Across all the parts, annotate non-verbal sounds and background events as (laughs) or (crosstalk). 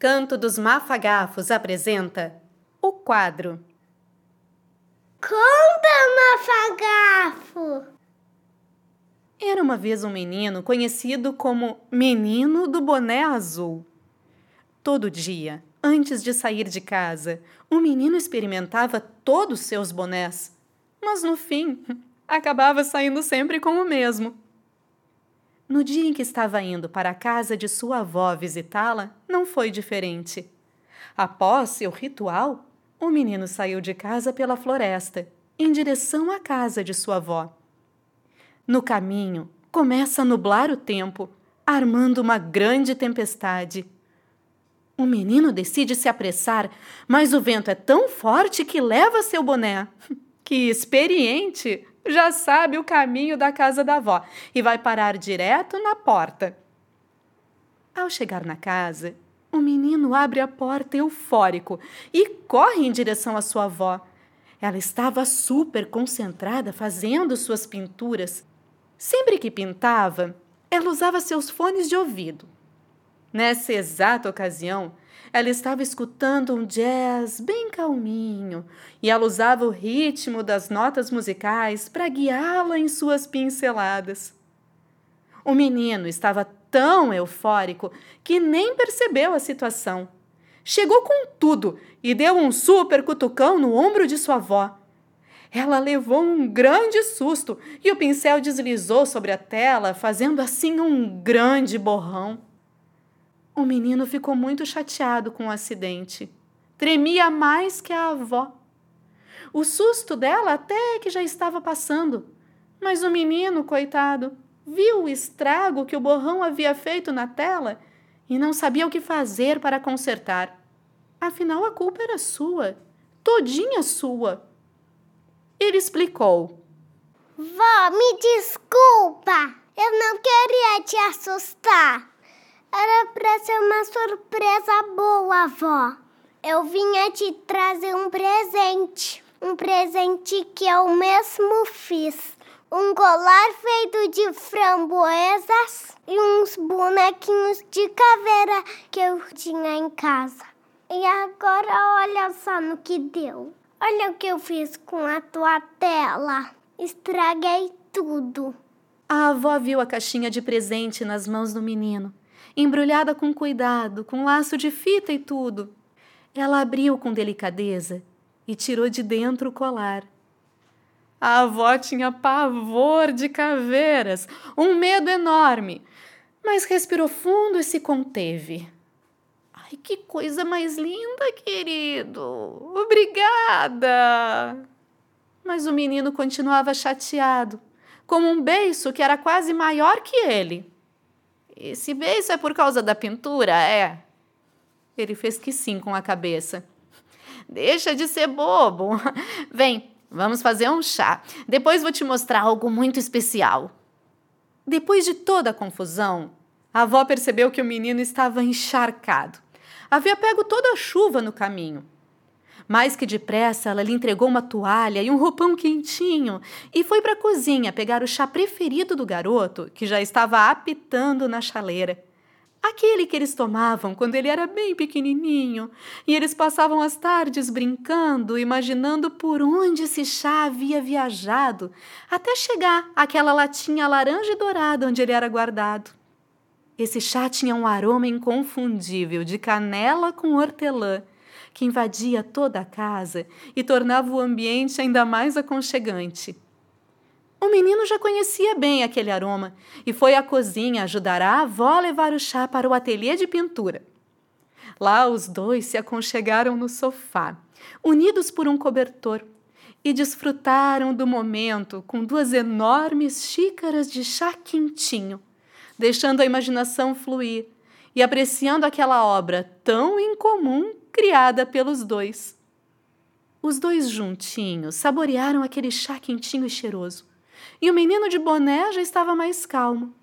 Canto dos Mafagafos apresenta o quadro Conta, Mafagafo! Era uma vez um menino conhecido como Menino do Boné Azul. Todo dia, antes de sair de casa, o menino experimentava todos seus bonés, mas no fim (laughs) acabava saindo sempre com o mesmo. No dia em que estava indo para a casa de sua avó visitá-la, não foi diferente. Após seu ritual, o menino saiu de casa pela floresta, em direção à casa de sua avó. No caminho, começa a nublar o tempo, armando uma grande tempestade. O menino decide se apressar, mas o vento é tão forte que leva seu boné. (laughs) Que experiente! Já sabe o caminho da casa da avó e vai parar direto na porta. Ao chegar na casa, o menino abre a porta eufórico e corre em direção à sua avó. Ela estava super concentrada fazendo suas pinturas. Sempre que pintava, ela usava seus fones de ouvido. Nessa exata ocasião, ela estava escutando um jazz bem calminho e ela usava o ritmo das notas musicais para guiá-la em suas pinceladas. O menino estava tão eufórico que nem percebeu a situação. Chegou com tudo e deu um super cutucão no ombro de sua avó. Ela levou um grande susto e o pincel deslizou sobre a tela, fazendo assim um grande borrão. O menino ficou muito chateado com o acidente. Tremia mais que a avó. O susto dela até que já estava passando, mas o menino, coitado, viu o estrago que o borrão havia feito na tela e não sabia o que fazer para consertar. Afinal, a culpa era sua, todinha sua. Ele explicou: Vó, me desculpa, eu não queria te assustar. Era para ser uma surpresa boa, vó. Eu vinha te trazer um presente. Um presente que eu mesmo fiz. Um colar feito de framboesas e uns bonequinhos de caveira que eu tinha em casa. E agora olha só no que deu. Olha o que eu fiz com a tua tela. Estraguei tudo. A avó viu a caixinha de presente nas mãos do menino embrulhada com cuidado, com laço de fita e tudo. Ela abriu com delicadeza e tirou de dentro o colar. A avó tinha pavor de caveiras, um medo enorme, mas respirou fundo e se conteve. Ai, que coisa mais linda, querido! Obrigada! Mas o menino continuava chateado, como um beiço que era quase maior que ele. Esse beijo é por causa da pintura, é? Ele fez que sim com a cabeça. Deixa de ser bobo. (laughs) Vem, vamos fazer um chá. Depois vou te mostrar algo muito especial. Depois de toda a confusão, a avó percebeu que o menino estava encharcado. Havia pego toda a chuva no caminho. Mais que depressa, ela lhe entregou uma toalha e um roupão quentinho e foi para a cozinha pegar o chá preferido do garoto, que já estava apitando na chaleira. Aquele que eles tomavam quando ele era bem pequenininho, e eles passavam as tardes brincando, imaginando por onde esse chá havia viajado, até chegar àquela latinha laranja e dourada onde ele era guardado. Esse chá tinha um aroma inconfundível de canela com hortelã que invadia toda a casa e tornava o ambiente ainda mais aconchegante. O menino já conhecia bem aquele aroma e foi à cozinha ajudar a avó a levar o chá para o ateliê de pintura. Lá os dois se aconchegaram no sofá, unidos por um cobertor, e desfrutaram do momento com duas enormes xícaras de chá quentinho, deixando a imaginação fluir e apreciando aquela obra tão incomum criada pelos dois. Os dois juntinhos saborearam aquele chá quentinho e cheiroso, e o menino de boné já estava mais calmo.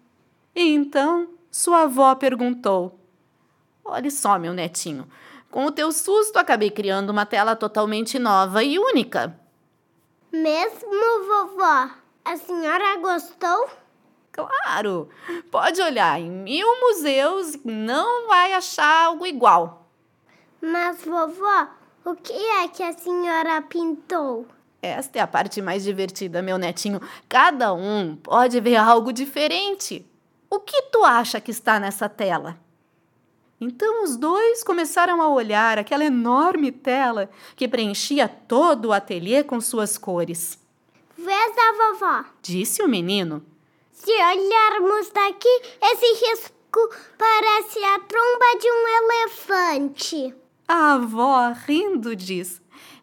E então sua avó perguntou: Olhe só, meu netinho, com o teu susto acabei criando uma tela totalmente nova e única. Mesmo, vovó? A senhora gostou? Claro! Pode olhar em mil museus e não vai achar algo igual. Mas, vovó, o que é que a senhora pintou? Esta é a parte mais divertida, meu netinho. Cada um pode ver algo diferente. O que tu acha que está nessa tela? Então os dois começaram a olhar aquela enorme tela que preenchia todo o ateliê com suas cores. Veja, vovó, Disse o menino. se olharmos daqui, esse risco parece a tromba de um elefante. A avó, rindo, diz: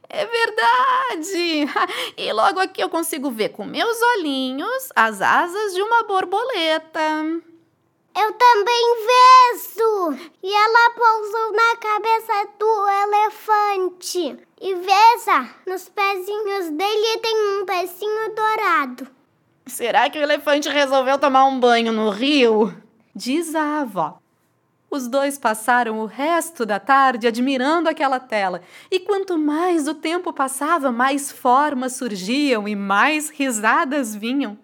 É verdade! (laughs) E logo aqui eu consigo ver com meus olhinhos as asas de uma borboleta. Eu também vejo! E ela pousou na cabeça do elefante. E veja, nos pezinhos dele tem um pezinho dourado. Será que o elefante resolveu tomar um banho no rio? Diz a avó. Os dois passaram o resto da tarde admirando aquela tela, e quanto mais o tempo passava, mais formas surgiam e mais risadas vinham.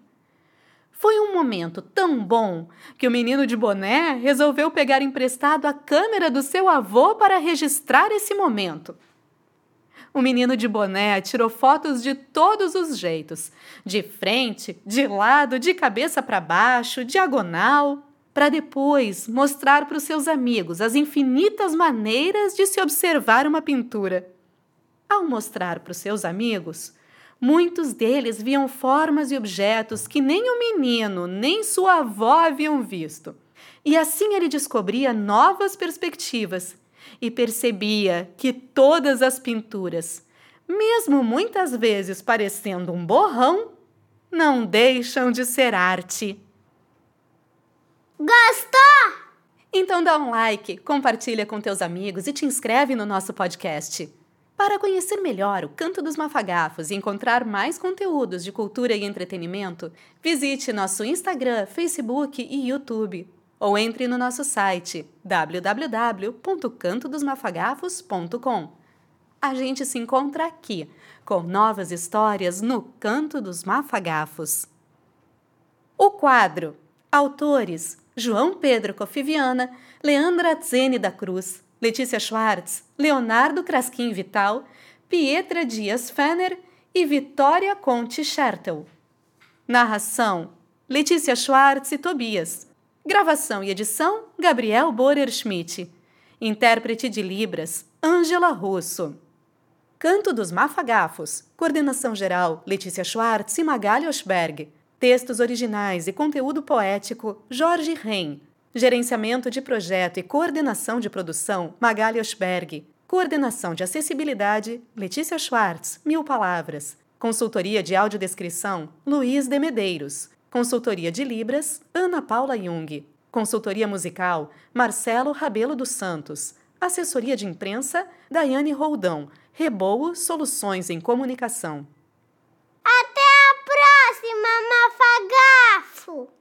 Foi um momento tão bom que o menino de boné resolveu pegar emprestado a câmera do seu avô para registrar esse momento. O menino de boné tirou fotos de todos os jeitos: de frente, de lado, de cabeça para baixo, diagonal, para depois mostrar para os seus amigos as infinitas maneiras de se observar uma pintura. Ao mostrar para os seus amigos, muitos deles viam formas e objetos que nem o menino nem sua avó haviam visto. E assim ele descobria novas perspectivas e percebia que todas as pinturas, mesmo muitas vezes parecendo um borrão, não deixam de ser arte. Gostou? Então dá um like, compartilha com teus amigos e te inscreve no nosso podcast. Para conhecer melhor o Canto dos Mafagafos e encontrar mais conteúdos de cultura e entretenimento, visite nosso Instagram, Facebook e YouTube ou entre no nosso site www.cantodosmafagafos.com. A gente se encontra aqui com novas histórias no Canto dos Mafagafos. O quadro Autores João Pedro Cofiviana, Leandra Zene da Cruz, Letícia Schwartz, Leonardo Crasquim Vital, Pietra Dias Fenner e Vitória Conte Schertel. Narração: Letícia Schwartz e Tobias. Gravação e edição: Gabriel Borer Schmidt. Intérprete de Libras: Ângela Russo. Canto dos Mafagafos. Coordenação geral: Letícia Schwartz e Magali Osberg. Textos originais e conteúdo poético: Jorge Ren. Gerenciamento de projeto e coordenação de produção: Magali Osberg. Coordenação de acessibilidade: Letícia Schwartz, Mil Palavras. Consultoria de audiodescrição: Luiz de Medeiros. Consultoria de Libras: Ana Paula Jung. Consultoria musical: Marcelo Rabelo dos Santos. Assessoria de imprensa: Daiane Roldão. Reboo Soluções em Comunicação. Até a próxima, Mafagafo!